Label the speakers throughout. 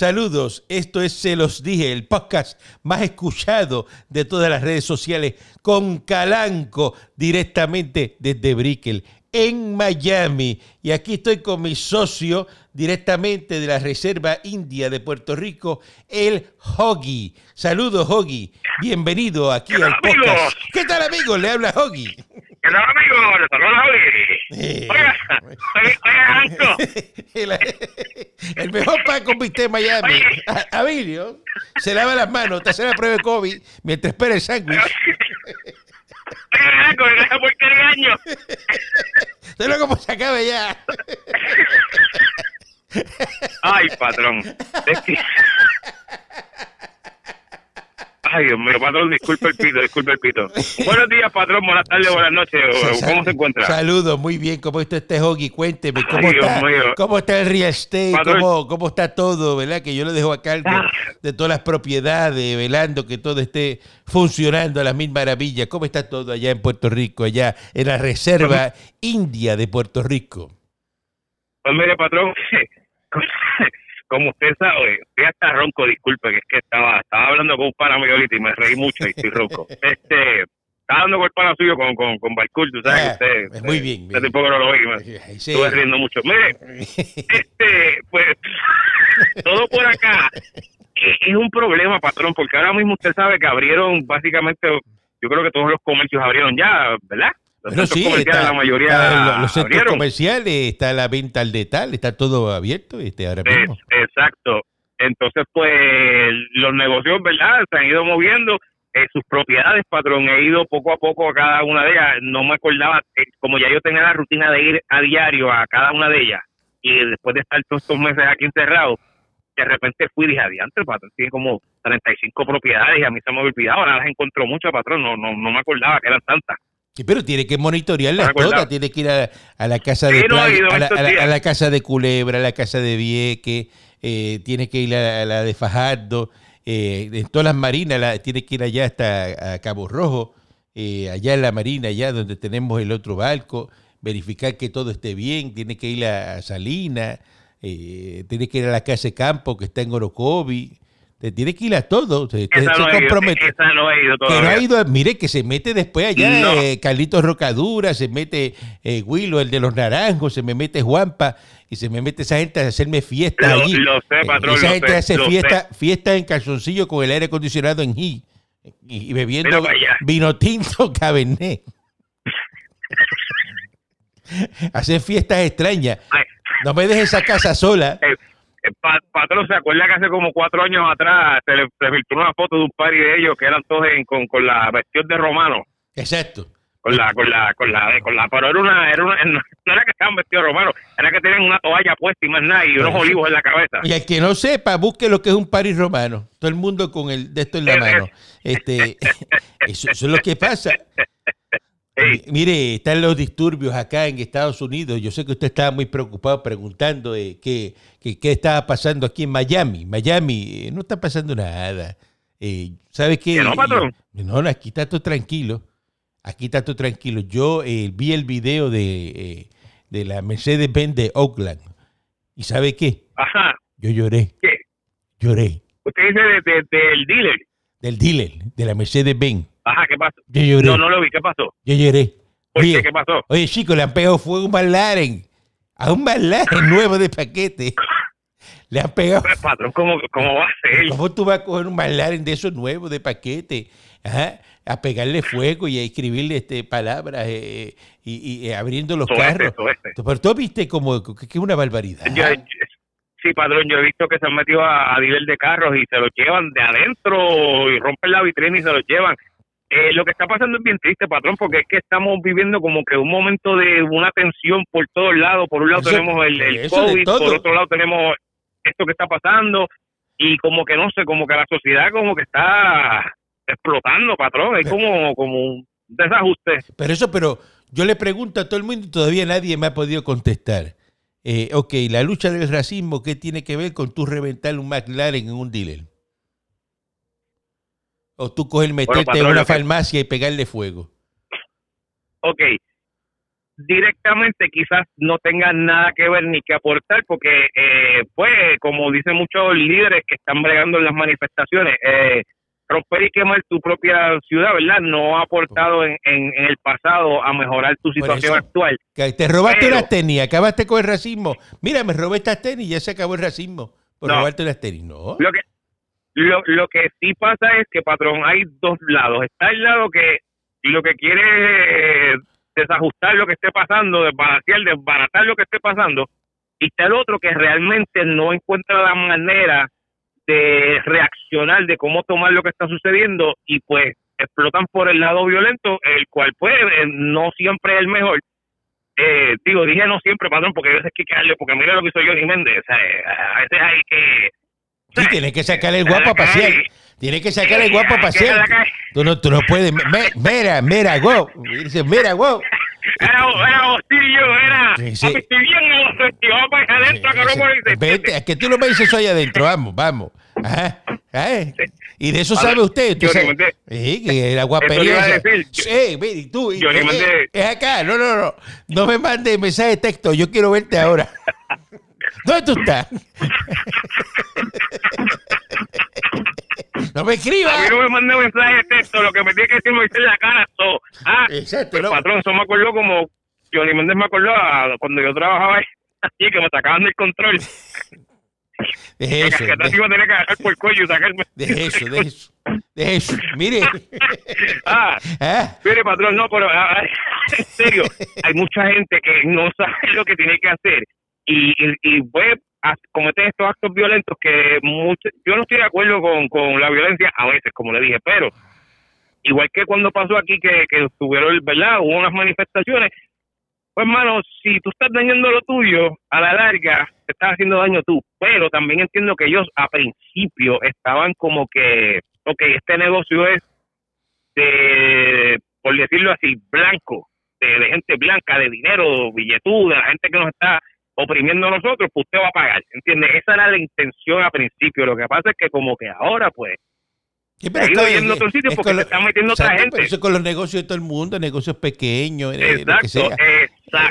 Speaker 1: Saludos, esto es Se los dije, el podcast más escuchado de todas las redes sociales con Calanco directamente desde Brickell en Miami. Y aquí estoy con mi socio directamente de la Reserva India de Puerto Rico, el Hoggy. Saludos, Hoggy. Bienvenido aquí al podcast. ¿Qué tal, amigo? Le habla Hoggy.
Speaker 2: ¿Qué tal, amigo? Le saluda Hoggy. Oiga, oiga, oiga,
Speaker 1: el, el mejor pan con bistec en Miami. Abilio se lava las manos, te hace la prueba de COVID mientras espera el sándwich.
Speaker 2: Oiga, con esa porquería de año.
Speaker 1: Usted no como se acabe ya.
Speaker 2: Ay, patrón. Es que- Ay, Dios mío, patrón, disculpe el pito, disculpe el pito. Buenos días, patrón, buenas tardes, buenas noches. ¿Cómo se encuentra?
Speaker 1: Saludos, muy bien. ¿Cómo está este Hoggy? Cuénteme, ¿cómo,
Speaker 2: Ay,
Speaker 1: está,
Speaker 2: mío.
Speaker 1: ¿cómo está el real estate? ¿Cómo, ¿Cómo está todo? ¿Verdad? Que yo lo dejo a cargo
Speaker 2: Ah.
Speaker 1: de todas las propiedades, velando que todo esté funcionando a las mil maravillas. ¿Cómo está todo allá en Puerto Rico, allá en la Reserva India de Puerto Rico?
Speaker 2: Pues mire, patrón, como usted sabe, estoy hasta ronco, disculpe, que es que estaba, estaba hablando con un pana mío ahorita y me reí mucho y estoy ronco. Este, estaba hablando con el pana suyo, con, con, con Balcour, tú sabes
Speaker 1: Ah,
Speaker 2: que usted...
Speaker 1: es muy bien,
Speaker 2: Hace
Speaker 1: bien.
Speaker 2: poco no lo
Speaker 1: sí.
Speaker 2: estuve riendo mucho. Mire, este, pues, todo por acá eh, es un problema, patrón, porque ahora mismo usted sabe que abrieron básicamente, yo creo que todos los comercios abrieron ya, ¿verdad? Los centros
Speaker 1: sí,
Speaker 2: comerciales,
Speaker 1: está-
Speaker 2: la mayoría
Speaker 1: está en los centros
Speaker 2: abrieron.
Speaker 1: comerciales, está la venta al detal, está todo abierto este, ahora
Speaker 2: Es-
Speaker 1: mismo.
Speaker 2: exacto. Entonces, pues, los negocios, ¿verdad? Se han ido moviendo. eh, sus propiedades, patrón, he ido poco a poco a cada una de ellas. No me acordaba, eh, como ya yo tenía la rutina de ir a diario a cada una de ellas, y después de estar todos estos meses aquí encerrado, de repente fui y dije, adiante, patrón, tiene como 35 propiedades y a mí se me había olvidado. Ahora las encontró muchas, patrón, no, no, no me acordaba que eran tantas.
Speaker 1: Pero tiene que
Speaker 2: me acordaba.
Speaker 1: todas, tiene que ir a, a la casa de playa, a, la,
Speaker 2: estos
Speaker 1: a la-
Speaker 2: días.
Speaker 1: a la casa de Culebra, a la casa de Vieque, eh, tiene que ir a, la de Fajardo, eh, en todas las marinas, tiene que ir allá hasta a Cabo Rojo, eh, allá en la marina, allá donde tenemos el otro barco, verificar que todo esté bien, tiene que ir a, a Salinas, eh, tiene que ir a la casa de campo que está en Orocovi, te tiene que ir a todo, se,
Speaker 2: no, ido,
Speaker 1: compromete.
Speaker 2: esa no he ido
Speaker 1: Que no ha ido, mire que se mete después allá,
Speaker 2: No.
Speaker 1: eh, Carlitos Rocadura, se mete eh, Willo, el de los naranjos, se me mete Juanpa y se me mete esa gente a hacerme fiestas
Speaker 2: Lo-
Speaker 1: allí.
Speaker 2: lo sé,
Speaker 1: Eh,
Speaker 2: patrón,
Speaker 1: esa
Speaker 2: lo
Speaker 1: gente
Speaker 2: sé,
Speaker 1: hace fiesta, fiesta en calzoncillo con el aire acondicionado en G y, y bebiendo vino tinto cabernet. Hacer fiestas extrañas.
Speaker 2: Ay.
Speaker 1: No me dejes esa casa sola.
Speaker 2: Eh, patrón, ¿se acuerda que hace como cuatro años atrás se le se filtró una foto de un par de ellos que eran todos en- con, con la vestión de romano?
Speaker 1: Exacto.
Speaker 2: Con la, con la, con la, con la, pero era una, era una, no era que estaban vestidos de romano, era que tenían una toalla puesta y más nada y unos
Speaker 1: Por eso.
Speaker 2: olivos en la cabeza.
Speaker 1: Y al que no sepa, busque lo que es un París romano. Todo el mundo con el de esto en la
Speaker 2: Eh,
Speaker 1: mano. Este, eso, eso es lo que pasa.
Speaker 2: Sí.
Speaker 1: Mire, están los disturbios acá en Estados Unidos. Yo sé que usted estaba muy preocupado preguntando eh, qué, qué, qué estaba pasando aquí en Miami. Miami eh, no está pasando nada. Eh, ¿Sabe qué?
Speaker 2: ¿Que no, patrón?
Speaker 1: No, no, aquí está todo tranquilo. Aquí está todo tranquilo. Yo eh, vi el video de, eh, de la Mercedes-Benz de Oakland. ¿Y sabe qué?
Speaker 2: Ajá.
Speaker 1: Yo lloré,
Speaker 2: ¿Qué?
Speaker 1: lloré.
Speaker 2: Usted dice de, de- del dealer.
Speaker 1: Del dealer, de la Mercedes-Benz.
Speaker 2: Ajá, ¿qué pasó?
Speaker 1: Yo lloré,
Speaker 2: No, no lo vi, ¿qué pasó?
Speaker 1: yo lloré.
Speaker 2: ¿Por
Speaker 1: Oye,
Speaker 2: qué? ¿Qué pasó?
Speaker 1: Oye, chicos, le han pegado fuego a un McLaren. A un McLaren nuevo de paquete. Le han pegado.
Speaker 2: Pues, patrón, ¿cómo, ¿cómo va a ser?
Speaker 1: ¿Cómo tú vas a coger un McLaren de esos nuevos de paquete? Ajá, a pegarle fuego y a escribirle este, palabras eh, y, y, eh, abriendo los
Speaker 2: Todo este,
Speaker 1: carros.
Speaker 2: todo este.
Speaker 1: Pero tú viste como que que es una barbaridad.
Speaker 2: Yo- yo- sí, padrón, yo he visto que se han metido a, a nivel de carros y se los llevan de adentro y rompen la vitrina y se los llevan. Eh, lo que está pasando es bien triste, patrón, porque es que estamos viviendo como que un momento de una tensión por todos lados. Por un lado
Speaker 1: Eso-
Speaker 2: tenemos el, COVID, por otro lado tenemos esto que está pasando y como que no sé, como que la sociedad como que está explotando, patrón. Es como, como un desajuste.
Speaker 1: Pero eso, pero yo le pregunto a todo el mundo y todavía nadie me ha podido contestar. Eh, ok, la lucha del racismo, ¿qué tiene que ver con tú reventar un McLaren en un dealer? O tú coger, meterte
Speaker 2: patrón,
Speaker 1: en una farmacia y pegarle fuego.
Speaker 2: Ok. directamente quizás no tenga nada que ver ni que aportar, porque, eh, pues, como dicen muchos líderes que están bregando en las manifestaciones, eh, romper y quemar tu propia ciudad, ¿verdad? No ha aportado en, en, el pasado a mejorar tu situación actual.
Speaker 1: Que te robaste las tenis, acabaste con el racismo. Mira, me robé estas tenis y ya se acabó el racismo por robarte las tenis. No.
Speaker 2: Lo que, lo, lo que sí pasa es que, patrón, hay dos lados. Está el lado que lo que quiere desajustar lo que esté pasando, desbaratar, desbaratar lo que esté pasando, y está el otro que realmente no encuentra la manera de reaccionar, de cómo tomar lo que está sucediendo, y pues explotan por el lado violento, el cual pues eh, no siempre es el mejor. Eh, digo, dije no siempre, patrón, porque a veces hay que darle, porque mira lo que hizo Johnny Méndez, eh, a veces hay que...
Speaker 1: Sí, tiene que sacar el guapo a pasear. Tiene que sacar el guapo a pasear. Tú no, tú no puedes. Mira, mira, wow. Dice, mira, wow.
Speaker 2: Era, era era. Sí, sí. Vamos para adentro.
Speaker 1: Vete, es que tú no me dices eso ahí adentro, vamos, vamos. Ajá. Y de eso sabe usted.
Speaker 2: Yo
Speaker 1: sabe, sí, que la guapería. Sí, mire, tú. Yo le mandé. Es acá, no, no, no. No me mandes mensaje de texto, yo quiero verte ahora. ¿Dónde tú estás? No me escriba.
Speaker 2: A mí no me mandé un mensaje de texto, lo que me tiene que decir me dice la cara. So. Ah,
Speaker 1: Exacto, el
Speaker 2: patrón, eso me acordó como Johnny Méndez me acordó cuando yo trabajaba así que me sacaban del control.
Speaker 1: De eso.
Speaker 2: Que te iba a tener que agarrar por el cuello y sacarme.
Speaker 1: De eso, de eso. De eso. Mire.
Speaker 2: ah, ¿Ah? Mire, patrón, no, pero ah, ah, en serio, hay mucha gente que no sabe lo que tiene que hacer. Y, y, y pues, cometen estos actos violentos que mucho, yo no estoy de acuerdo con, con la violencia a veces, como le dije, pero igual que cuando pasó aquí que, que tuvieron, ¿verdad? Hubo unas manifestaciones, pues hermano, si tú estás dañando lo tuyo, a la larga te estás haciendo daño tú, pero también entiendo que ellos a principio estaban como que, ok, este negocio es de, por decirlo así, blanco, de, gente blanca, de dinero, billetuda, gente que nos está oprimiendo a nosotros, pues usted va a pagar, ¿entiendes? Esa era la intención a principio, lo que pasa es que como que ahora, pues,
Speaker 1: Sí, pero
Speaker 2: a otro sitio porque se están metiendo otra gente.
Speaker 1: eso con los negocios de todo el mundo, negocios pequeños,
Speaker 2: exacto,
Speaker 1: lo que sea.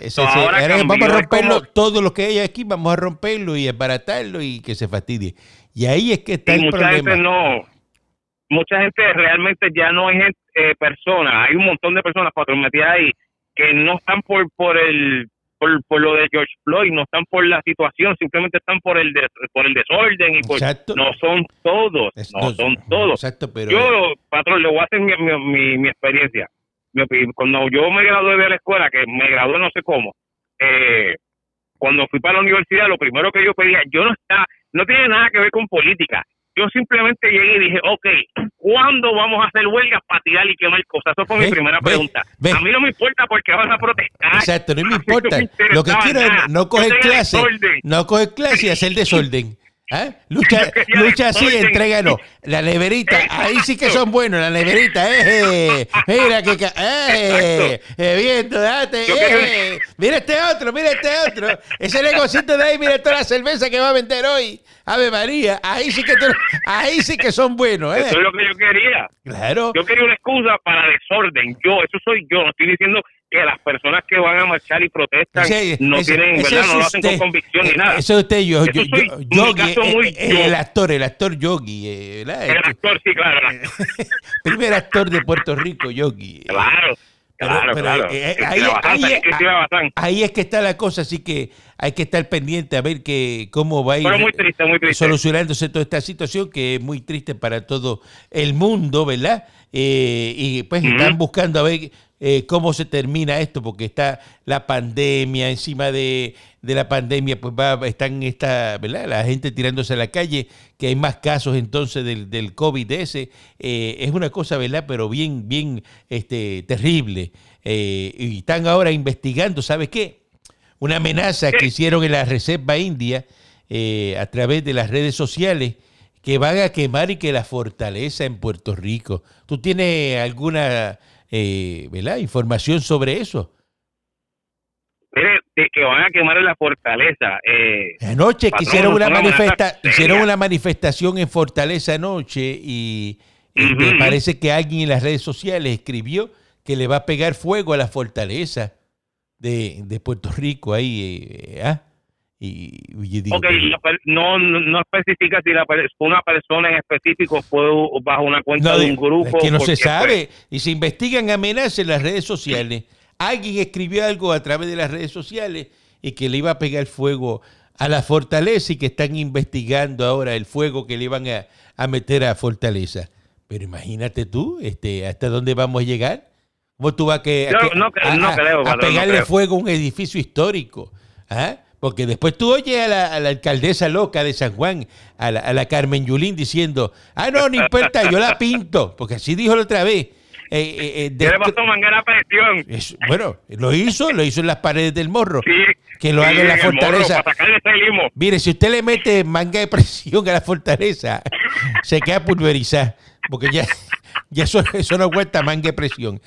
Speaker 2: Exacto. ahora
Speaker 1: vamos a romperlo, todo lo que hay aquí, vamos a romperlo y esbaratarlo y que se fastidie. Y ahí es que está el
Speaker 2: mucha
Speaker 1: problema.
Speaker 2: Gente no, mucha gente realmente ya no es eh, persona, hay un montón de personas patrometidas ahí que no están por por el por, por lo de George Floyd, no están por la situación, simplemente están por el por el desorden y por, no son todos, no son todos.
Speaker 1: Exacto, pero
Speaker 2: yo, patrón, le voy a hacer mi, mi, mi, experiencia. Cuando yo me gradué de la escuela, que me gradué no sé cómo, eh, cuando fui para la universidad, lo primero que yo pedía, yo no está, no tiene nada que ver con política, yo simplemente llegué y dije, ok, ¿cuándo vamos a hacer huelgas para tirar y quemar cosas? Esa fue mi primera pregunta. a mí no me importa porque van a protestar.
Speaker 1: Exacto, no me importa. Lo que quiero es no coger clase, no coger clase y hacer desorden. ¿Eh? Lucha, lucha así, entrégalo. La neverita, ahí sí que son buenos, la neverita, eh. Mira que, eh, eh, viento, date, eh. Mira este otro, mira este otro. Ese negocito de ahí, mira toda la cerveza que va a vender hoy. Ave María, ahí sí que ahí sí que son buenos, ¿eh?
Speaker 2: Eso es lo que yo quería.
Speaker 1: Claro.
Speaker 2: Yo quería una excusa para desorden. Yo, eso soy yo. Estoy diciendo que las personas que van a marchar y protestan no tienen, ¿verdad? no lo hacen con convicción ni eh, nada.
Speaker 1: Eso es usted, yo, yo, yo, yogi, eh, el actor, el actor Yogi.
Speaker 2: ¿verdad? El actor, sí, claro.
Speaker 1: Primer actor de Puerto Rico, Yogi.
Speaker 2: Claro. Claro, claro.
Speaker 1: Eh, ahí, ahí, es que está la cosa, así que hay que estar pendiente a ver que, cómo va a ir solucionándose toda esta situación que es muy triste para todo el mundo, ¿verdad? Eh, y pues están buscando a ver eh, cómo se termina esto, porque está la pandemia, encima de, la pandemia, pues va, están esta, ¿verdad? La gente tirándose a la calle, que hay más casos entonces del, del COVID ese. Eh, es una cosa, ¿verdad? Pero bien, bien este, terrible. Eh, y están ahora investigando, ¿sabes qué? Una amenaza que hicieron en la Reserva India a través de las redes sociales que van a quemar y que la fortaleza en Puerto Rico. ¿Tú tienes alguna eh, ¿verdad? información sobre eso.
Speaker 2: Mire, que van a quemar la fortaleza. Eh,
Speaker 1: anoche hicieron, una, manifesta hicieron una manifestación en Fortaleza anoche y, me parece que alguien en las redes sociales escribió que le va a pegar fuego a la fortaleza. de, de Puerto Rico ahí. eh, ¿ah? Y, yo digo,
Speaker 2: Ok, la per- no, no no especifica si la una persona en específico fue bajo una cuenta
Speaker 1: No,
Speaker 2: de un grupo.
Speaker 1: es que no se
Speaker 2: porque,
Speaker 1: sabe. Y se investigan amenazas en las redes sociales. Alguien escribió algo a través de las redes sociales y que le iba a pegar fuego a la fortaleza y que están investigando ahora el fuego que le iban a, a meter a Fortaleza. Pero imagínate tú, este, hasta dónde vamos a llegar. ¿Cómo tú vas a, que, a pegarle fuego a un edificio histórico? ¿Ah? Porque después tú oyes a la, a la alcaldesa loca de San Juan, a la, a la Carmen Yulín, diciendo, ah, no, no importa, yo la pinto, porque así dijo la otra vez. Eh, eh, eh,
Speaker 2: ¿Qué le
Speaker 1: destru-
Speaker 2: pasó manguera a presión?
Speaker 1: es- bueno, lo hizo, lo hizo en las paredes del morro.
Speaker 2: Sí,
Speaker 1: Que lo
Speaker 2: sí,
Speaker 1: haga en la
Speaker 2: el morro,
Speaker 1: fortaleza.
Speaker 2: Limo.
Speaker 1: Mire, si usted le mete manga de presión a la fortaleza, se queda pulverizada, porque ya, ya eso, eso no cuenta manga de presión.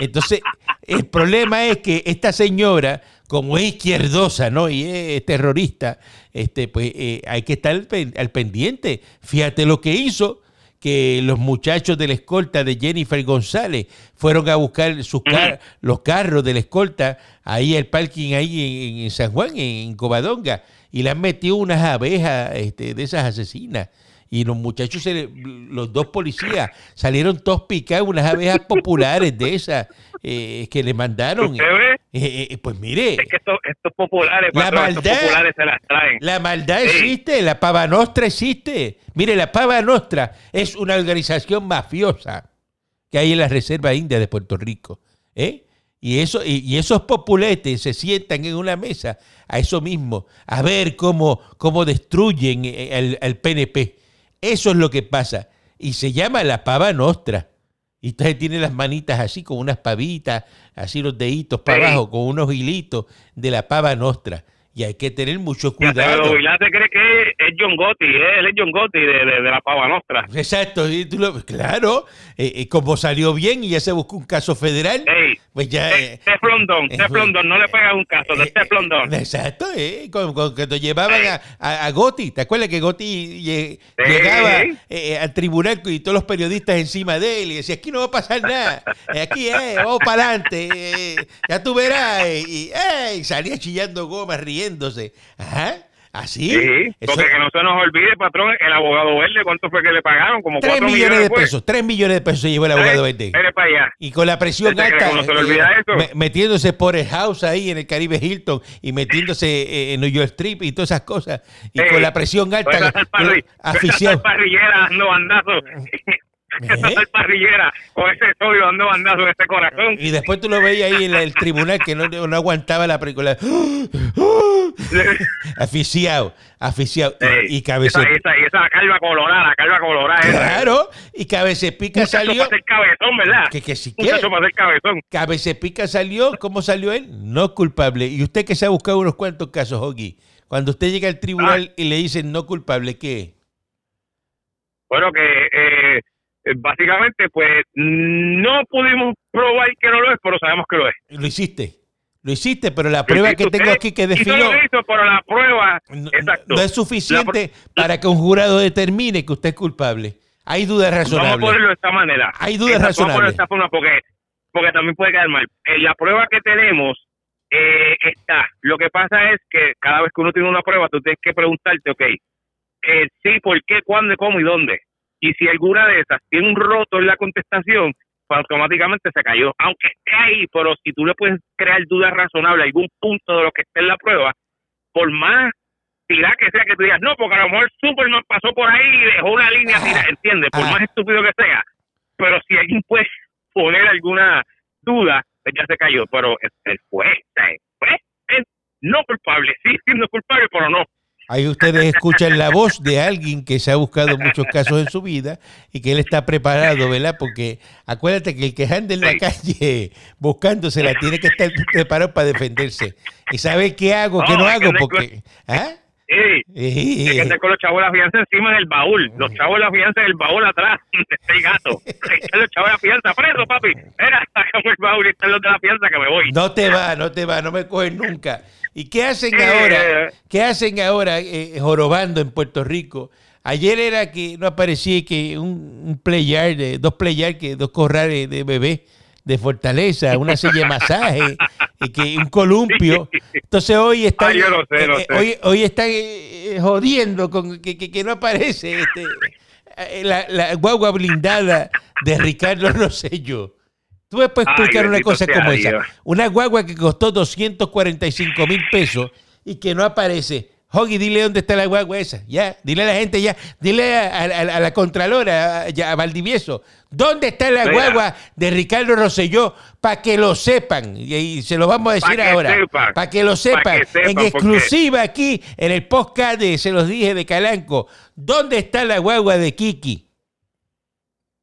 Speaker 1: Entonces, el problema es que esta señora, como es izquierdosa, ¿no? Y es terrorista, este, pues eh, hay que estar al, pen- al pendiente. Fíjate lo que hizo, que los muchachos de la escolta de Jennifer González fueron a buscar sus car- los carros de la escolta ahí al parking ahí en, en San Juan, en, Covadonga, y le han metido unas abejas este, de esas asesinas. Y los muchachos, se le- los dos policías, salieron todos picados, unas abejas populares de esas eh, que le mandaron.
Speaker 2: ¿Usted ve?
Speaker 1: Eh, eh, pues mire,
Speaker 2: Es que estos, estos populares,
Speaker 1: La
Speaker 2: patrón, estos
Speaker 1: maldad.
Speaker 2: populares se las traen.
Speaker 1: la maldad
Speaker 2: Sí.
Speaker 1: existe, la pava nostra existe. Mire, la pava nostra es una organización mafiosa que hay en la Reserva India de Puerto Rico. ¿eh? Y, eso, y, y esos populetes se sientan en una mesa a eso mismo, a ver cómo, cómo destruyen eh, al, al PNP. Eso es lo que pasa. Y se llama la pava nostra. Y entonces tiene las manitas así, con unas pavitas, así los deditos para
Speaker 2: Sí.
Speaker 1: abajo, con unos hilitos de la pava nostra. Y hay que tener mucho cuidado.
Speaker 2: Pero Vilá se cree que es John Gotti, ¿eh? él es John Gotti de, de, de la pava nostra.
Speaker 1: Exacto, y tú lo- claro, eh, eh, como salió bien y ya se buscó un caso federal,
Speaker 2: Ey,
Speaker 1: pues ya... eh, eh,
Speaker 2: Teflon Don, no le pegas un caso de
Speaker 1: eh,
Speaker 2: Teflon Don.
Speaker 1: Exacto, eh, con- con- cuando llevaban a, a, a Gotti, ¿te acuerdas que Gotti llegaba eh, al tribunal y todos los periodistas encima de él y decía, aquí no va a pasar nada, eh, aquí eh, vamos para adelante, eh, ya tú verás, eh, y, eh, y salía chillando goma, riéndose, ajá, así,
Speaker 2: Sí,
Speaker 1: eso-
Speaker 2: porque que no se nos olvide, patrón, el abogado verde, ¿cuánto fue que le pagaron? Como
Speaker 1: tres
Speaker 2: cuatro
Speaker 1: millones de pesos, tres millones de pesos se llevó el abogado verde.
Speaker 2: Para allá.
Speaker 1: Y con la presión
Speaker 2: ¿Usted cree
Speaker 1: alta,
Speaker 2: uno se le
Speaker 1: eh,
Speaker 2: olvida eso?
Speaker 1: me- metiéndose por el house ahí en el Caribe Hilton y metiéndose eh, en New York Strip y todas esas cosas. Y
Speaker 2: Sí.
Speaker 1: con la presión alta,
Speaker 2: Pues esa
Speaker 1: afición.
Speaker 2: parrillera dando bandazos. Esa
Speaker 1: ¿Eh?
Speaker 2: parrillera con ese sodio dando bandazos en ese corazón.
Speaker 1: Y después tú lo veías ahí en el tribunal que no, no aguantaba la película. Aficiado, aficiado. Y, y cabeza.
Speaker 2: esa, esa, y esa calva colorada, la calva colorada. esa.
Speaker 1: Claro, y Cabecepica salió.
Speaker 2: para cabezón, ¿verdad?
Speaker 1: Que, que si quiere.
Speaker 2: para cabezón.
Speaker 1: Cabecepica salió, ¿cómo salió él? No culpable. Y usted que se ha buscado unos cuantos casos, Hoggy, cuando usted llega al
Speaker 2: Ah.
Speaker 1: tribunal y le dicen no culpable, ¿qué?
Speaker 2: Bueno, que eh, básicamente, pues no pudimos probar que no lo es, pero sabemos que lo es.
Speaker 1: Lo hiciste. Lo hiciste, pero la prueba que tengo aquí que defino
Speaker 2: hizo, pero la prueba,
Speaker 1: no,
Speaker 2: exacto.
Speaker 1: no es suficiente
Speaker 2: La
Speaker 1: para que un jurado determine que usted es culpable. Hay dudas
Speaker 2: Vamos a
Speaker 1: razonables.
Speaker 2: ponerlo de esta manera.
Speaker 1: Hay dudas
Speaker 2: Exacto, Vamos a ponerlo de
Speaker 1: razonables.
Speaker 2: esta forma porque, porque también puede quedar mal. En la prueba que tenemos eh, está. Lo que pasa es que cada vez que uno tiene una prueba, tú tienes que preguntarte, ok, eh, sí, por qué, cuándo, cómo y dónde. Y si alguna de esas tiene un roto en la contestación, pues automáticamente se cayó. Aunque esté ahí, pero si tú le puedes crear dudas razonables a algún punto de lo que esté en la prueba, por más tirada que sea que tú digas, no, porque a lo mejor Superman pasó por ahí y dejó una línea tirada, ¿entiendes? Por
Speaker 1: Ah.
Speaker 2: más estúpido que sea. Pero si alguien puede poner alguna duda, pues ya se cayó. Pero el juez, el juez es no culpable, sí siendo culpable, pero no.
Speaker 1: Ahí ustedes escuchan la voz de alguien que se ha buscado muchos casos en su vida y que él está preparado, ¿verdad? Porque acuérdate que el que anda en la calle buscándosela tiene que estar preparado para defenderse. ¿Y sabe qué hago, qué
Speaker 2: No,
Speaker 1: no hago? Porque... ¿Ah?
Speaker 2: Sí, hay que
Speaker 1: Eh,
Speaker 2: andar con los chavos de la fianza encima del baúl. Los chavos de la fianza del baúl atrás, está el gato. Están los chavos de la fianza, preso, papi. Era, sacamos el baúl y están los de la fianza que me voy.
Speaker 1: No te va, no te va, no me cogen nunca. ¿Y qué hacen ahora?
Speaker 2: eh.
Speaker 1: ¿Qué hacen ahora eh, jorobando en Puerto Rico? Ayer era que no aparecía que un, un playar, de, dos playar, que dos corrales de bebé de Fortaleza, una silla de masaje, y que un columpio. Entonces hoy está,
Speaker 2: Ah, yo lo sé, lo
Speaker 1: eh,
Speaker 2: sé.
Speaker 1: hoy, hoy está eh, jodiendo con que, que- que no aparece este, eh, la, la guagua blindada de Ricardo Rosselló. Tú me puedes
Speaker 2: Ay,
Speaker 1: explicar una cosa como esa. Una guagua que costó 245 mil pesos y que no aparece. Hoggy, dile dónde está la guagua esa. Ya, dile a la gente ya. Dile a, a- a la Contralora, a, ya, a Valdivieso, ¿dónde está la
Speaker 2: Mira.
Speaker 1: guagua de Ricardo Rosselló? Para que lo sepan. Y, y se lo vamos a decir
Speaker 2: Pa'
Speaker 1: ahora. Para que lo
Speaker 2: Pa'
Speaker 1: sepan.
Speaker 2: que sepan,
Speaker 1: en exclusiva aquí, en el podcast de Se los dije de Calanco. ¿Dónde está la guagua de Kiki?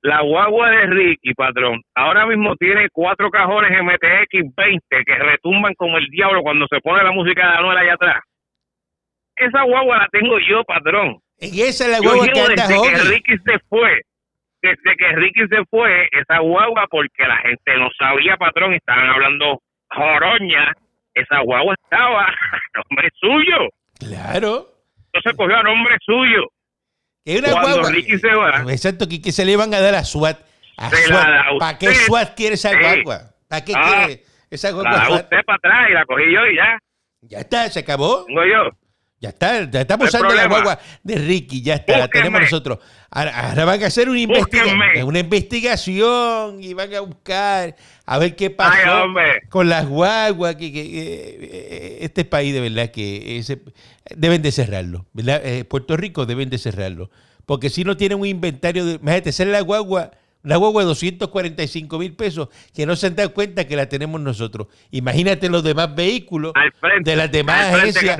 Speaker 2: La guagua de Ricky, patrón, ahora mismo tiene cuatro cajones MTX 20 que retumban como el diablo cuando se pone la música de Anuel allá atrás. Esa guagua la tengo yo, patrón.
Speaker 1: Y esa es la
Speaker 2: Yo
Speaker 1: guagua que
Speaker 2: llevo
Speaker 1: anda
Speaker 2: desde que. Ricky se fue, desde que Ricky se fue, esa guagua, porque la gente no sabía, patrón, estaban hablando joroña, esa guagua estaba a nombre suyo.
Speaker 1: Claro.
Speaker 2: Entonces cogió a nombre suyo.
Speaker 1: Es una
Speaker 2: Cuando
Speaker 1: guagua.
Speaker 2: Ricky se va,
Speaker 1: Exacto, que, que se le van a dar a SWAT. A
Speaker 2: la.
Speaker 1: ¿Para qué. SWAT quiere esa
Speaker 2: Sí.
Speaker 1: guagua? ¿Para qué
Speaker 2: Ah,
Speaker 1: quiere esa
Speaker 2: la
Speaker 1: guagua
Speaker 2: da
Speaker 1: SWAT?
Speaker 2: usted para atrás y la cogí yo y ya.
Speaker 1: Ya está, se acabó.
Speaker 2: Tengo yo.
Speaker 1: Ya está, ya estamos usando la guagua de Ricky, ya está, la tenemos nosotros. Ahora, ahora van a hacer una, investiga- una investigación y van a buscar a ver qué
Speaker 2: Ay,
Speaker 1: pasó
Speaker 2: hombre.
Speaker 1: con las guaguas. Que, que, eh, este país de verdad que ese- deben de cerrarlo, ¿verdad? Eh, Puerto Rico deben de cerrarlo. Porque si no tienen un inventario de. Imagínate, ser la guagua, la guagua de 245 mil pesos, que no se han dado cuenta que la tenemos nosotros. Imagínate los demás vehículos
Speaker 2: frente.
Speaker 1: de las demás agencias.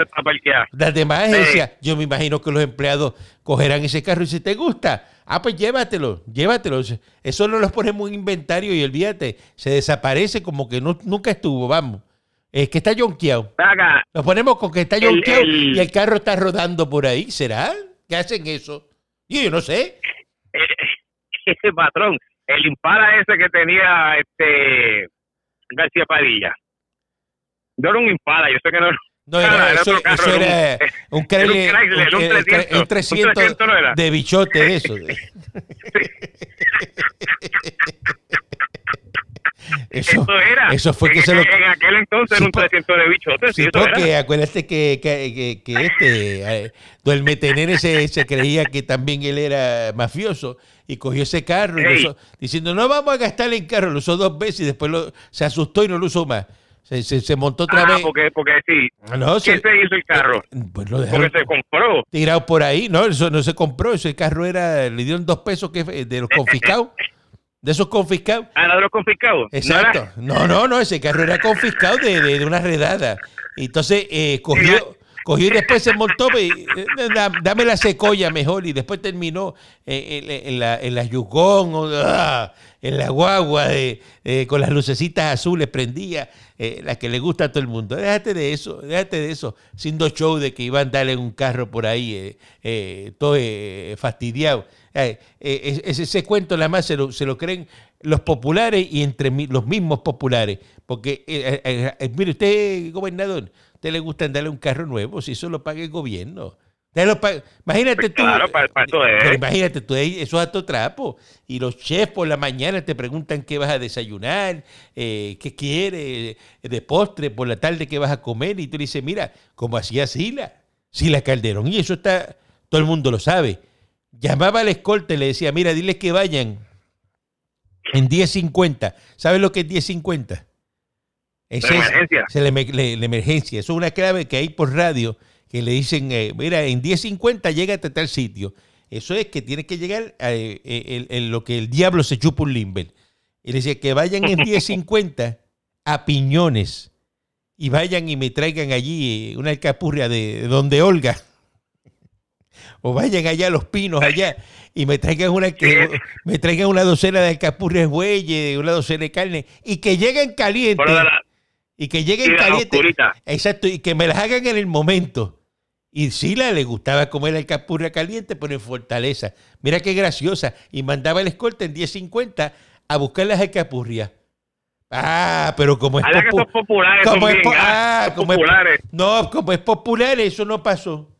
Speaker 1: Las demás
Speaker 2: Sí.
Speaker 1: agencias, yo me imagino que los empleados cogerán ese carro y si te gusta, ah, pues llévatelo, llévatelo. Eso no los ponemos en inventario y olvídate, se desaparece como que no, nunca estuvo, vamos. Es que está jonqueado.
Speaker 2: Saca,
Speaker 1: Lo ponemos con que está
Speaker 2: el-
Speaker 1: y el carro está rodando por ahí. ¿Será? ¿Qué hacen eso? Yo, yo no sé.
Speaker 2: Ese patrón, el impala ese que tenía este García Padilla. No era un impala, yo sé que no era
Speaker 1: No, era,
Speaker 2: era
Speaker 1: eso,
Speaker 2: otro carro,
Speaker 1: eso
Speaker 2: era un-
Speaker 1: era un
Speaker 2: un
Speaker 1: Chrysler,
Speaker 2: Chrysler, un
Speaker 1: un- el-
Speaker 2: 300,
Speaker 1: el
Speaker 2: un
Speaker 1: 300
Speaker 2: 300 no era.
Speaker 1: de bichote de eso. Eso,
Speaker 2: Eso era.
Speaker 1: eso fue que
Speaker 2: en,
Speaker 1: se lo...
Speaker 2: en aquel entonces era un
Speaker 1: po-
Speaker 2: 300 de bichote.
Speaker 1: Sí, porque acuérdate que, que, que- que este, eh, Duerme Tener se, se creía que también él era mafioso y cogió ese carro y usó, diciendo, no vamos a gastar en carro, lo usó dos veces y después lo- se asustó y no lo usó más. Se, se- se montó otra
Speaker 2: Ah,
Speaker 1: vez.
Speaker 2: porque, porque sí.
Speaker 1: No,
Speaker 2: ¿Quién
Speaker 1: se-
Speaker 2: hizo el carro?
Speaker 1: pues lo dejaron
Speaker 2: Porque se compró.
Speaker 1: tirado por ahí. No, eso no se compró, ese carro era, le dieron dos pesos que de los confiscados. De esos confiscados.
Speaker 2: Ah, de los confiscados. ¿No
Speaker 1: Exacto. No, no, no, ese carro era confiscado de, de- de una redada. Entonces eh, cogió, cogió y después se montó, dame la secoya mejor, y después terminó eh, en, en la, en la Yukon, o, ah, en la guagua, de, con las lucecitas azules prendía, eh, las que le gusta a todo el mundo. Déjate de eso, déjate de eso, siendo show de que iban a darle un carro por ahí, eh, eh, todo fastidiado. Ese, cuento nada más se lo, se lo creen los populares y entre los mismos populares. Porque, mire, usted, gobernador, usted le gusta darle un carro nuevo, si eso lo paga el gobierno. Usted lo paga- imagínate
Speaker 2: Pues
Speaker 1: tú.
Speaker 2: claro, pa- pa' eso es.
Speaker 1: pero imagínate tú, eso es a tu trapo. Y los chefs por la mañana te preguntan qué vas a desayunar, eh, qué quieres, de postre, por la tarde qué vas a comer. Y tú le dices, mira, como hacía Sila, Sila Calderón. Y eso está, todo el mundo lo sabe. Llamaba al escolta y le decía, mira, diles que vayan en 10.50. ¿Sabes lo que es 10.50? Esa
Speaker 2: La
Speaker 1: es-
Speaker 2: emergencia.
Speaker 1: esa es la, emer- la- la emergencia. Eso es una clave que hay por radio que le dicen, eh, mira, en 10.50 llégate a tal sitio. Eso es que tienes que llegar a eh, el- el- lo que el diablo se chupa un limber. Y le decía que vayan en 10.50 a Piñones y vayan y me traigan allí eh, una alcapurria de, de donde Olga. O vayan allá a los pinos allá y me traigan una que me traigan una docena de alcapurrias bueyes, una docena de carne y que lleguen calientes
Speaker 2: la,
Speaker 1: y que
Speaker 2: y
Speaker 1: lleguen calientes.
Speaker 2: oscurita.
Speaker 1: Exacto, y que me las hagan en el momento. Y Sila le gustaba comer el capurria caliente, pero en Fortaleza. Mira qué graciosa. Y mandaba el escolta en 10.50 a buscar las alcapurrias. Ah, pero como es,
Speaker 2: Habla que
Speaker 1: popu-
Speaker 2: son populares.
Speaker 1: como
Speaker 2: son
Speaker 1: es
Speaker 2: bien,
Speaker 1: po-
Speaker 2: ah,
Speaker 1: ah,
Speaker 2: son
Speaker 1: como es-
Speaker 2: populares.
Speaker 1: no, como es popular, eso no pasó.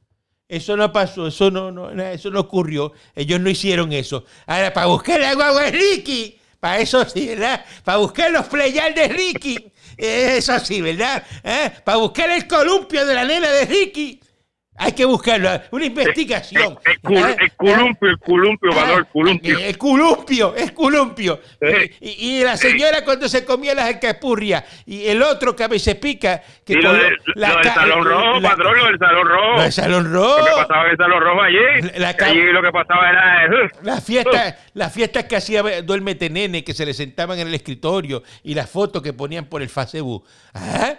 Speaker 1: Eso no pasó, eso no, eso no ocurrió. Ellos no hicieron eso. Ahora, para buscar la guagua de Ricky, para eso sí, ¿verdad? Para buscar los playal de Ricky. Eso sí, ¿verdad? ¿Eh? Para buscar el columpio de la nena de Ricky. Hay que buscarlo, una investigación.
Speaker 2: El, columpio, el columpio, valor, el columpio.
Speaker 1: El columpio, el columpio. Y, la señora cuando se comía las alcapurrias y el otro que a veces pica. Que
Speaker 2: lo, del salón rojo, patrón, lo del salón rojo.
Speaker 1: Lo del salón rojo.
Speaker 2: Lo que pasaba en el salón rojo allí. allí lo que pasaba era.
Speaker 1: Las fiestas, las fiestas que hacía Duérmete Nene, que se le sentaban en el escritorio y las fotos que ponían por el Facebook. ¿Ah?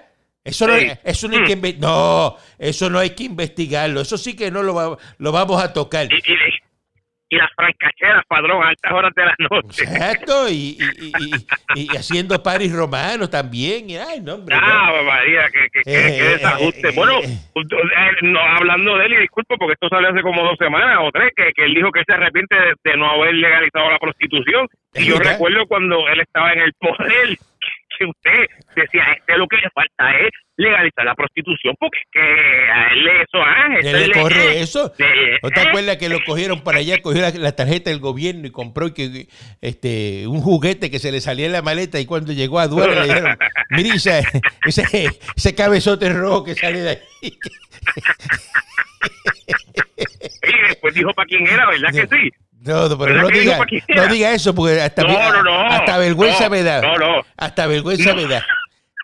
Speaker 1: Eso no, eso no, hay que no, eso no hay que investigarlo. Eso sí que no lo, lo vamos a tocar.
Speaker 2: Y, y, las francacheras, padrón, a altas horas de la noche.
Speaker 1: Exacto, y, y, haciendo paris romanos también. Ay, no, hombre.
Speaker 2: Ah, María, que, que, que, eh, desajuste. Eh, bueno, eh, no, hablando de él, y disculpo porque esto salió hace como dos semanas o tres, que, que él dijo que se arrepiente de, no haber legalizado la prostitución. Y yo recuerdo cuando él estaba en el poder usted decía, este lo que le es legalizar la prostitución, porque que a él eso, ah,
Speaker 1: le corre eso? ¿No te acuerdas que lo cogieron para allá, cogió la, tarjeta del gobierno y compró que, este, un juguete que se le salía en la maleta y cuando llegó a Duarte le dijeron, mire ese, ese, cabezote rojo que sale de ahí.
Speaker 2: y después dijo para quién era, ¿verdad que sí?
Speaker 1: No, pero no diga, no diga eso porque hasta, hasta vergüenza me da.
Speaker 2: No, no.
Speaker 1: Hasta vergüenza me da.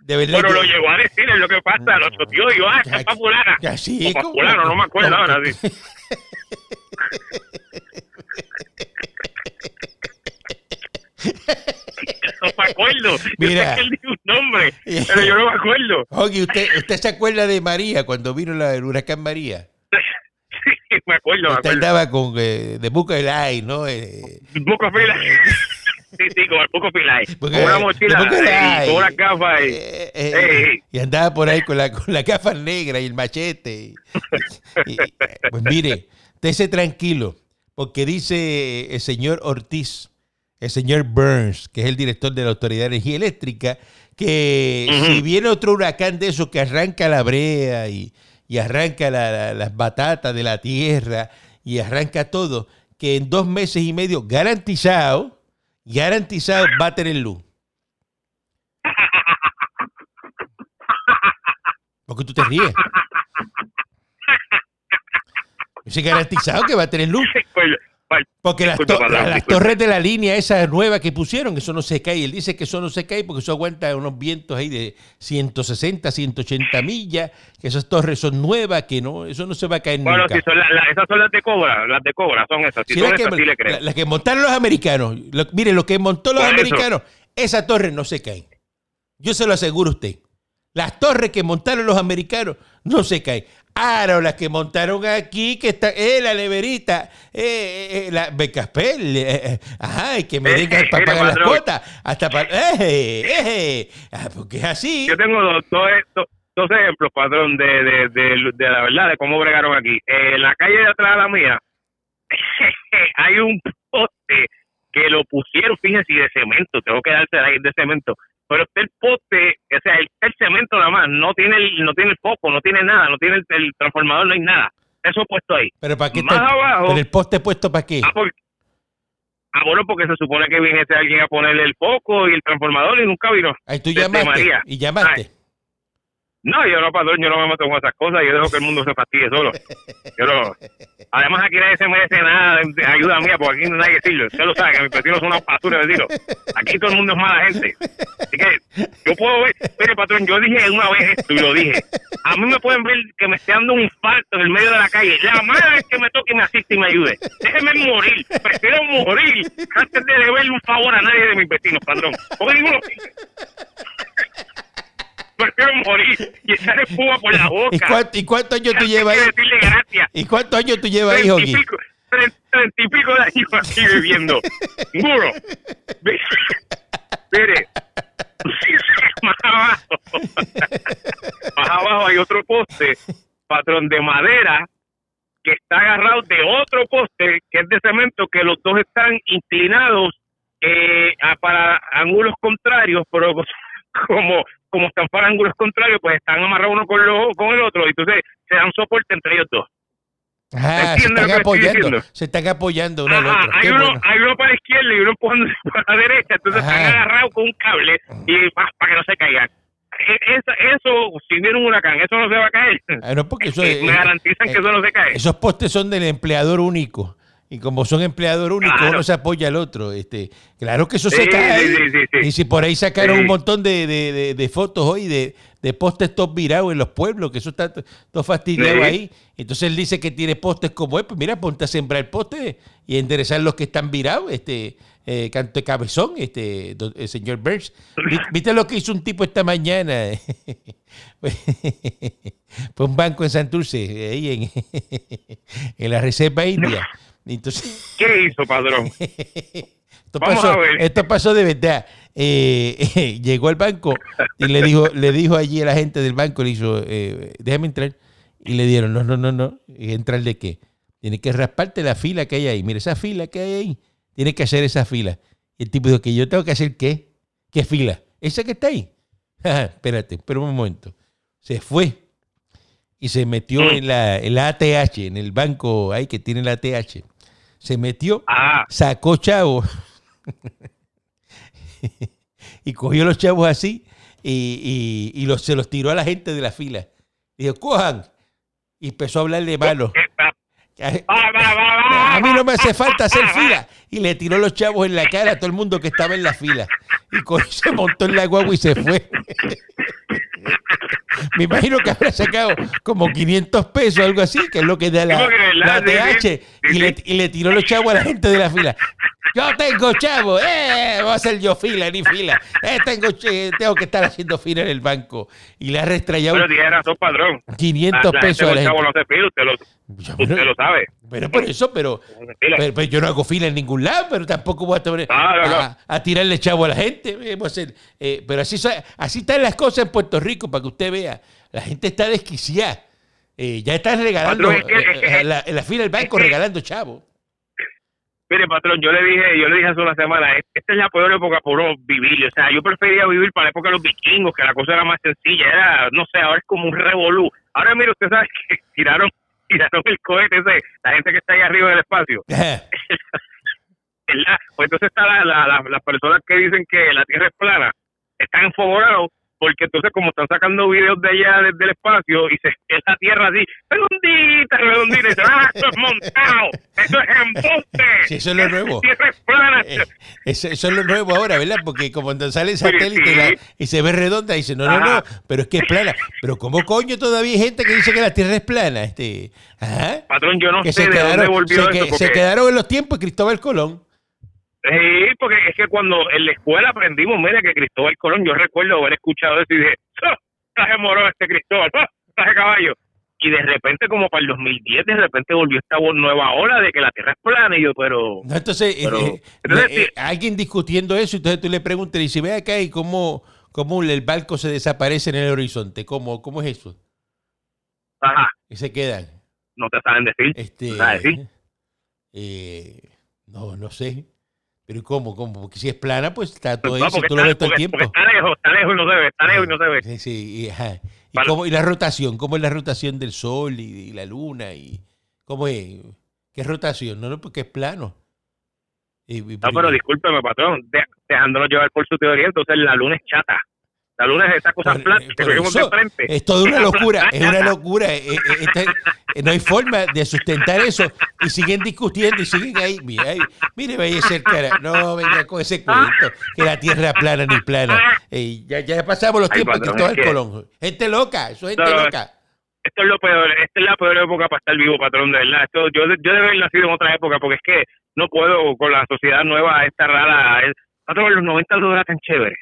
Speaker 2: De verdad pero lo llegó a decir, es lo que pasa, lo choteó y yo, ah, está papulana. Ya sí, o papulano, no me acuerdo ahora. Sí. no me acuerdo. Mira. Yo sé que él dijo un nombre, pero yo no me acuerdo.
Speaker 1: Oye, ¿usted, ¿usted se acuerda de María cuando vino la, el huracán María?
Speaker 2: me acuerdo.
Speaker 1: Usted andaba con eh, de Book of ¿no?
Speaker 2: Eh, Book of Sí, sí, con el Book of Con una mochila y con una. Y, eh,
Speaker 1: eh, y andaba por ahí con la, con la gafa negra y el machete. pues mire, estése tranquilo, porque dice el señor Ortiz, el señor Burns, que es el director de la Autoridad de Energía Eléctrica, que si viene otro huracán de eso que arranca la brea y y arranca las batatas de la tierra y arranca todo, que en dos meses y medio garantizado, garantizado va a tener luz. Porque tú te ríes. Es garantizado que va a tener luz. Porque las, torres de la línea esa nueva que pusieron, eso no se cae. Él dice que eso no se cae porque eso aguanta unos vientos ahí de 160, 180 millas, que esas torres son nuevas, que no, eso no se va a caer
Speaker 2: bueno, nunca. Bueno, si esas son las de cobra, las de cobra son esas. Si son esas, le creo.
Speaker 1: Las que montaron los americanos, mire, lo que montó los americanos, esas torres no se caen. Yo se lo aseguro a usted. Las torres que montaron los americanos no se caen. Ahora, las que montaron aquí, que está, eh, la neverita, eh, eh, eh la Becaspel, eh, eh, ajá, y que me digan para pagar las cuotas, hasta para, eh, ah, porque es así.
Speaker 2: Yo tengo dos, dos, dos ejemplos, padrón, de, de, de, de, la verdad, de cómo bregaron aquí. en la calle de atrás de la mía, hay un poste que lo pusieron, fíjense, de cemento, tengo que darse ahí de cemento, pero el poste, o sea, el, cemento nada más, no tiene el, no tiene el foco, no tiene nada, no tiene el, transformador, no hay nada. Eso puesto ahí.
Speaker 1: Pero para qué Más abajo, el poste puesto para qué?
Speaker 2: Ah, ah, bueno, porque se supone que viene alguien a ponerle el foco y el transformador y nunca vino.
Speaker 1: Ahí tú llamaste. Y llamaste.
Speaker 2: No, yo no, padrón, yo no me meto con esas cosas, yo dejo que el mundo se fastidie solo. Yo no. Además, aquí nadie se merece nada de ayuda mía, porque aquí no nadie sirve. Usted lo sabe, que mis vecinos son una basura, vecinos. Aquí todo el mundo es mala gente. Así que yo puedo ver, mire, patrón, yo dije una vez esto y lo dije. A mí me pueden ver que me esté dando un infarto en el medio de la calle. La madre es que me toque y me asiste y me ayude. Déjeme morir, prefiero morir antes de deberle un favor a nadie de mis vecinos, patrón. Porque ninguno prefiero morir y echar espuma por la boca.
Speaker 1: ¿Y, cuántos años tú llevas ahí? ¿Y cuántos años tú llevas ahí, Jogi?
Speaker 2: Treinta y pico de años aquí viviendo. Muro. Mire, más abajo, más abajo hay otro poste, patrón de madera, que está agarrado de otro poste, que es de cemento, que los dos están inclinados eh, para ángulos contrarios, pero como como están para ángulos contrarios, pues están amarrados uno con, lo, con el otro, y entonces se dan soporte entre ellos dos.
Speaker 1: Ah, se están apoyando, se están apoyando uno al otro.
Speaker 2: Hay uno, hay uno para la izquierda y uno empujando para la derecha, entonces están agarrados con un cable y para, que no se caigan. E, eso, si viene un huracán, eso no se va a caer.
Speaker 1: Ah, no, porque eso,
Speaker 2: Me garantizan que eso no se cae.
Speaker 1: Esos postes son del empleador único y como son empleador único, uno se apoya al otro. Este, claro que eso se cae. y si por ahí sacaron un montón de, fotos hoy de, postes top virados en los pueblos, que eso está todo fastidiado ahí. Entonces él dice que tiene postes como es, pues mira, ponte a sembrar postes y enderezar los que están virados, este, eh, canto de cabezón, este, el señor Burns. ¿Viste lo que hizo un tipo esta mañana? Fue un banco en Santurce, ahí en, en la Reserva India. Entonces,
Speaker 2: ¿Qué hizo, padrón?
Speaker 1: esto, pasó, esto pasó de verdad. Eh, llegó al banco y le dijo, le dijo allí a la gente del banco, le dijo, eh, déjame entrar. Y le dieron, no, no, no, no. ¿Entrar de qué? Tiene que rasparte la fila que hay ahí. Mira, esa fila que hay ahí. Tiene que hacer esa fila. Y el tipo dijo, que yo tengo que hacer qué? ¿Qué fila? Esa que está ahí. Espérate, pero un momento. Se fue y se metió mm. en la, en la ATH, en el banco ahí que tiene la ATH se metió, ah. sacó chavos y cogió los chavos así y, y, los, se los tiró a la gente de la fila. Dijo, cojan. Y empezó a hablarle malo. A mí no me hace falta hacer fila. Y le tiró los chavos en la cara a todo el mundo que estaba en la fila. Y se montó en la guagua y se fue. Me imagino que habrá sacado como 500 pesos, algo así, que es lo que da la, la TH, y le, y le tiró los chavos a la gente de la fila. Yo tengo chavo, eh, voy a hacer yo fila, ni fila. Eh, tengo, tengo que estar haciendo fila en el banco. Y le ha restrayado.
Speaker 2: Pero tiene razón, padrón.
Speaker 1: 500 pesos a la
Speaker 2: chavo no se pide, usted lo, usted lo sabe.
Speaker 1: Pero por eso, pero, pero, yo no hago fila en ningún lado, pero tampoco voy a, a, tirarle chavo a la gente. Eh, pero así, así están las cosas en Puerto Rico, para que usted vea. La gente está desquiciada. Eh, ya están regalando, en la, la, fila del banco regalando chavo.
Speaker 2: Mire, patrón, yo le dije, yo le dije hace una semana, esta es la peor época por vivir. O sea, yo prefería vivir para la época de los vikingos, que la cosa era más sencilla. Era, no sé, ahora es como un revolú. Ahora, mire, usted sabe que tiraron, tiraron el cohete ese, la gente que está ahí arriba del espacio. pues entonces está la, la, las personas que dicen que la Tierra es plana, están enfogonados porque entonces como están sacando videos de allá desde el espacio y se ve la tierra así, redondita, redondita, y ah, eso es montado, eso es embuste.
Speaker 1: Sí, eso es lo nuevo. Eh, eso, es lo nuevo ahora, ¿verdad? Porque como cuando sale el satélite y se ve redonda, dice, no, no, no, pero es que es plana. Pero ¿cómo coño todavía hay gente que dice que la tierra es plana? Este,
Speaker 2: Patrón, yo no sé de dónde volvió
Speaker 1: se,
Speaker 2: eso.
Speaker 1: Se quedaron en los tiempos de Cristóbal Colón.
Speaker 2: Sí, porque es que cuando en la escuela aprendimos, mira, que Cristóbal Colón, yo recuerdo haber escuchado eso y dije, ¡Oh, traje moro este Cristóbal, ¡Oh, traje caballo. Y de repente, como para el 2010, de repente volvió esta nueva ola de que la Tierra es plana. Y yo, pero.
Speaker 1: No, entonces, eh, eh, eh, alguien discutiendo eso, entonces tú le preguntas, y si ve acá, ¿y cómo, cómo el barco se desaparece en el horizonte? ¿Cómo, cómo es eso?
Speaker 2: Ajá.
Speaker 1: Y se quedan.
Speaker 2: No te saben decir.
Speaker 1: Este,
Speaker 2: decir?
Speaker 1: no, no sé. Pero ¿cómo? ¿Cómo? Porque si es plana, pues está todo eso, tú lo ves todo el tiempo.
Speaker 2: está lejos, está lejos y no se ve, está lejos y no se ve.
Speaker 1: Sí, sí. Y, ¿Y, cómo, y la rotación? ¿Cómo es la rotación del Sol y, la Luna? y ¿Cómo es? ¿Qué rotación? No, no, porque es plano.
Speaker 2: no, pero discúlpeme, patrón, dejándonos llevar por su teoría, entonces la Luna es chata. La luna es esta cosa plana que vemos de frente.
Speaker 1: Es toda una locura, es una locura. Eh, eh, este, no hay forma de sustentar eso. Y siguen discutiendo y siguen ahí. Mira, ahí, mire, vaya a cara. No, venga con ese cuento, que la tierra plana ni plana. ya, ya pasamos los tiempos que todo el Colón. Gente loca, eso es gente loca.
Speaker 2: Esto es lo peor, esta es la peor época para estar vivo, patrón, de verdad. Esto, yo, yo debo haber nacido en otra época porque es que no puedo con la sociedad nueva, esta rara. Patrón, en los 90 todo era tan chévere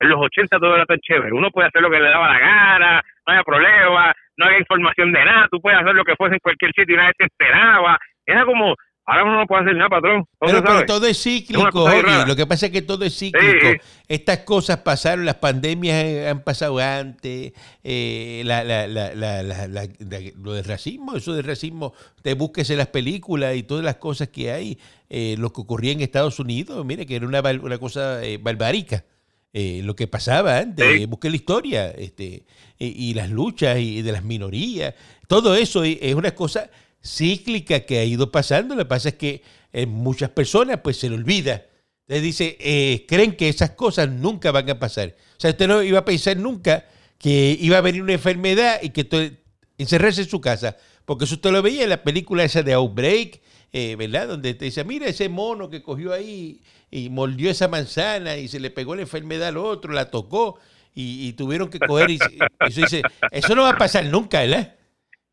Speaker 2: en los 80 todo era tan chévere. Uno puede hacer lo que le daba la gana, no había problema, no había información de nada, tú puedes hacer lo que fuese en cualquier sitio y nadie te esperaba. Era como, ahora uno no puede hacer nada, patrón.
Speaker 1: Pero, todo es cíclico, Lo que pasa es que todo es cíclico. Estas cosas pasaron, las pandemias han pasado antes, eh, la, la, la, lo del racismo, eso del racismo, te busques en las películas y todas las cosas que hay, eh, lo que ocurría en Estados Unidos, mire que era una, una cosa eh, barbárica. Eh, lo que pasaba antes, busqué la historia, este, y, las luchas y de las minorías, todo eso es una cosa cíclica que ha ido pasando. Lo que pasa es que en muchas personas pues se le olvida. Entonces dice, eh, creen que esas cosas nunca van a pasar. O sea, usted no iba a pensar nunca que iba a venir una enfermedad y que encerrarse en su casa. Porque eso usted lo veía en la película esa de Outbreak, eh, ¿verdad? Donde te dice, mira ese mono que cogió ahí y mordió esa manzana y se le pegó la enfermedad al otro, la tocó y, tuvieron que coger. Y, eso dice, eso no va a pasar nunca, ¿verdad?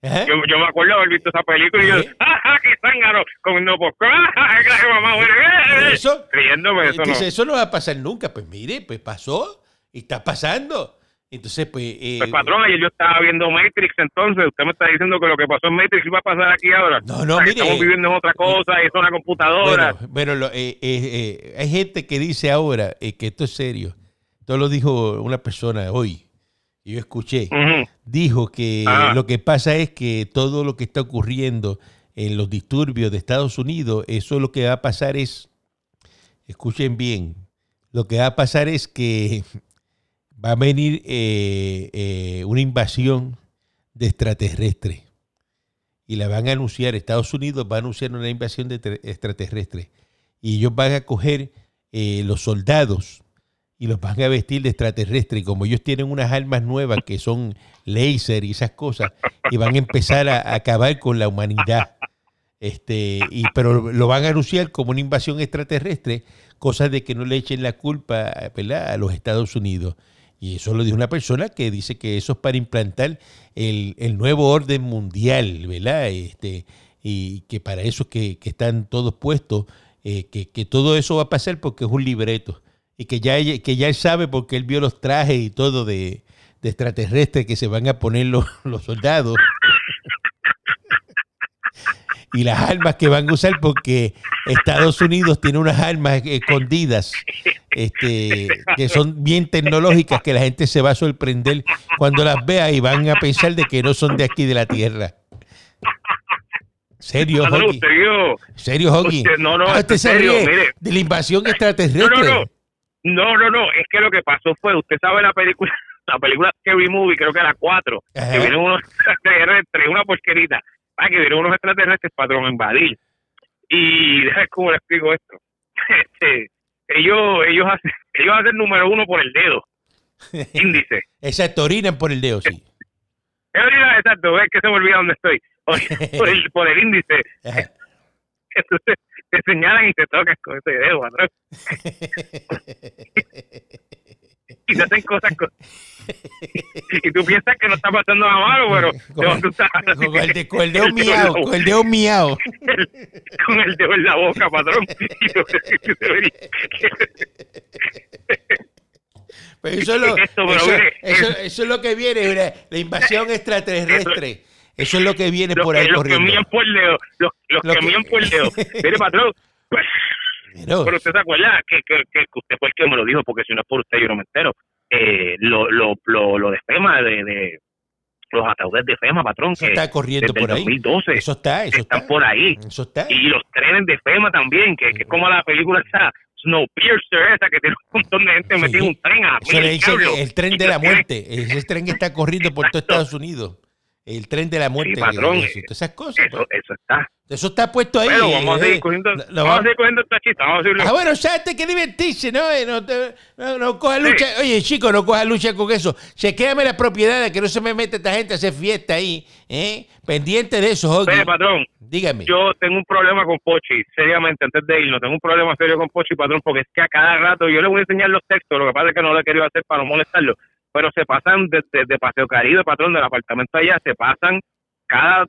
Speaker 2: Yo, yo, me acuerdo haber visto esa película y yo, ¡ah, qué zángaro! Comiendo popcorn, ¡ah, qué mamá!
Speaker 1: Eso, creyéndome eso. Dice, no. eso no va a pasar nunca. Pues mire, pues pasó y está pasando. Entonces, pues...
Speaker 2: Eh, pues patrón, ayer yo estaba viendo Matrix, entonces usted me está diciendo que lo que pasó en Matrix iba a pasar aquí ahora.
Speaker 1: No, no, mire...
Speaker 2: Estamos viviendo en otra cosa y es una computadora.
Speaker 1: Bueno, lo, eh, eh, hay gente que dice ahora que esto es serio. Esto lo dijo una persona hoy, y yo escuché. Dijo que lo que pasa es que todo lo que está ocurriendo en los disturbios de Estados Unidos, eso lo que va a pasar es, escuchen bien, lo que va a pasar es que va a venir eh, eh, una invasión de extraterrestres y la van a anunciar, Estados Unidos va a anunciar una invasión de extraterrestres y ellos van a coger eh, los soldados y los van a vestir de extraterrestres y como ellos tienen unas armas nuevas que son láser y esas cosas y van a empezar a, acabar con la humanidad. Este, y, pero lo van a anunciar como una invasión extraterrestre, cosa de que no le echen la culpa a los Estados Unidos. Y eso lo dijo una persona que dice que eso es para implantar el, nuevo orden mundial, ¿verdad? Este, y que para eso que, que están todos puestos, eh, que, que, todo eso va a pasar porque es un libreto. Y que ya, que ya él sabe porque él vio los trajes y todo de, de extraterrestres que se van a poner los, los soldados y las armas que van a usar porque Estados Unidos tiene unas armas escondidas este, que son bien tecnológicas que la gente se va a sorprender cuando las vea y van a pensar de que no son de aquí de la Tierra. ¿Serio, Hoggy? ¿Serio, Hoggy?
Speaker 2: no, no,
Speaker 1: ah, usted se ríe de la invasión extraterrestre.
Speaker 2: No, no, no, es que lo que pasó fue, usted sabe la película, la película Scary Movie, creo que era 4, que vienen unos extraterrestres, una porquerita ah, que vieron unos extraterrestres patrón invadir. Y déjame cómo le explico esto. Este, ellos, ellos hacen, ellos hacen número uno por el dedo. Índice.
Speaker 1: Exacto, orinan por el dedo, sí.
Speaker 2: Exacto, es que se me olvida dónde estoy. Por, el, por el índice. Entonces te señalan y te tocas con ese dedo, patrón. Y te hacen cosas con... y tú piensas que no está pasando nada malo, pero
Speaker 1: con, tú estás... con, el, de, con el dedo miau, con el dedo miau.
Speaker 2: con el dedo en la boca, patrón.
Speaker 1: Pero eso, es lo, eso, eso, eso, es lo que viene, la invasión extraterrestre. Eso es lo que viene por ahí
Speaker 2: los
Speaker 1: corriendo.
Speaker 2: Que por el dedo, los, los que, que mían por el dedo. Mire, patrón, pero, usted se acuerda que, que, que, usted fue el que me lo dijo, porque si no es por usted yo no me entero. Eh, lo, lo, lo, lo de FEMA, de, de los ataúdes de FEMA, patrón.
Speaker 1: Eso está corriendo por ahí.
Speaker 2: 2012,
Speaker 1: eso está, eso
Speaker 2: están por ahí.
Speaker 1: Eso está.
Speaker 2: Y los trenes de FEMA también, que, que es como la película esa Snowpiercer esa que tiene un montón de gente metida en un tren. A
Speaker 1: le dice el tren de la muerte. Ese tren que está corriendo por todo Estados Unidos. El tren de la muerte.
Speaker 2: Sí, patrón.
Speaker 1: esas cosas.
Speaker 2: Eso, eso está.
Speaker 1: Eso está puesto ahí.
Speaker 2: Pero vamos a seguir eh, cogiendo, lo, vamos a seguir cogiendo esta chista. Vamos a.
Speaker 1: Ah, bueno, ya te que divertirse, ¿no? Eh, no, te, no, no coja lucha. Sí. Oye, chico, no coja lucha con eso. Chequéame las propiedades, que no se me mete esta gente a hacer fiesta ahí. ¿eh? Pendiente de eso.
Speaker 2: Oye, patrón.
Speaker 1: Dígame.
Speaker 2: Yo tengo un problema con Pochi, seriamente, antes de irnos. Tengo un problema serio con Pochi, patrón, porque es que a cada rato yo le voy a enseñar los textos. Lo que pasa es que no lo he querido hacer para no molestarlo. Pero se pasan desde de, de Paseo Caribe, patrón, del apartamento allá, se pasan cada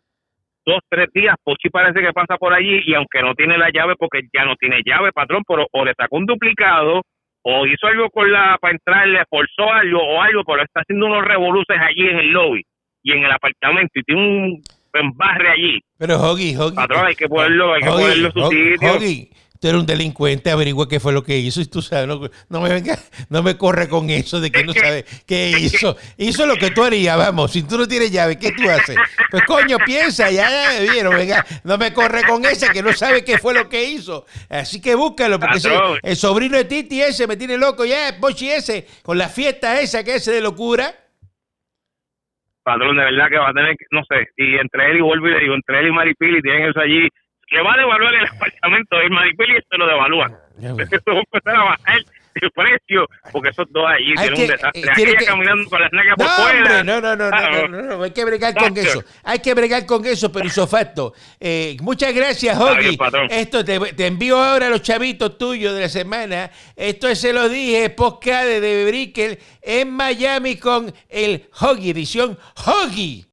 Speaker 2: dos, tres días, Pochi parece que pasa por allí y aunque no tiene la llave porque ya no tiene llave, patrón, pero o le sacó un duplicado o hizo algo con la para entrar, le forzó algo o algo, pero está haciendo unos revoluces allí en el lobby y en el apartamento y tiene un embarre allí.
Speaker 1: Pero Hoggy, Hoggy.
Speaker 2: Patrón, hay que ponerlo, hay que ponerlo en su
Speaker 1: sitio. Tú eres un delincuente, averigua qué fue lo que hizo y tú sabes, no, no, me venga, no me corre con eso de que no sabes qué hizo. Hizo lo que tú harías, vamos, si tú no tienes llave, ¿qué tú haces? Pues coño, piensa, ya, ya vieron, venga, no me corre con esa que no sabe qué fue lo que hizo. Así que búscalo, porque ese, el sobrino de Titi ese me tiene loco ya, Pochi ese, con la fiesta esa que ese de locura.
Speaker 2: patrón, de verdad que va a tener, no sé, y entre él y vuelvo y le digo, entre él y Maripili tienen eso allí, le va a devaluar el apartamento de Maripili y se lo devalúan. Eso va a empezar a bajar el precio, porque esos dos allí tienen un desastre.
Speaker 1: eh,
Speaker 2: Aquella
Speaker 1: que-
Speaker 2: caminando con las nalgas por
Speaker 1: No,
Speaker 2: fuera.
Speaker 1: no, no, no, no, no, no, no, hay que bregar con eso. Hay que bregar con eso, pero isofacto. Eh, muchas gracias,
Speaker 2: patrón.
Speaker 1: Esto te, te envío ahora los chavitos tuyos de la semana. Esto se lo dije, podcast de, Brickell en Miami con el Hoggy, edición Hoggy.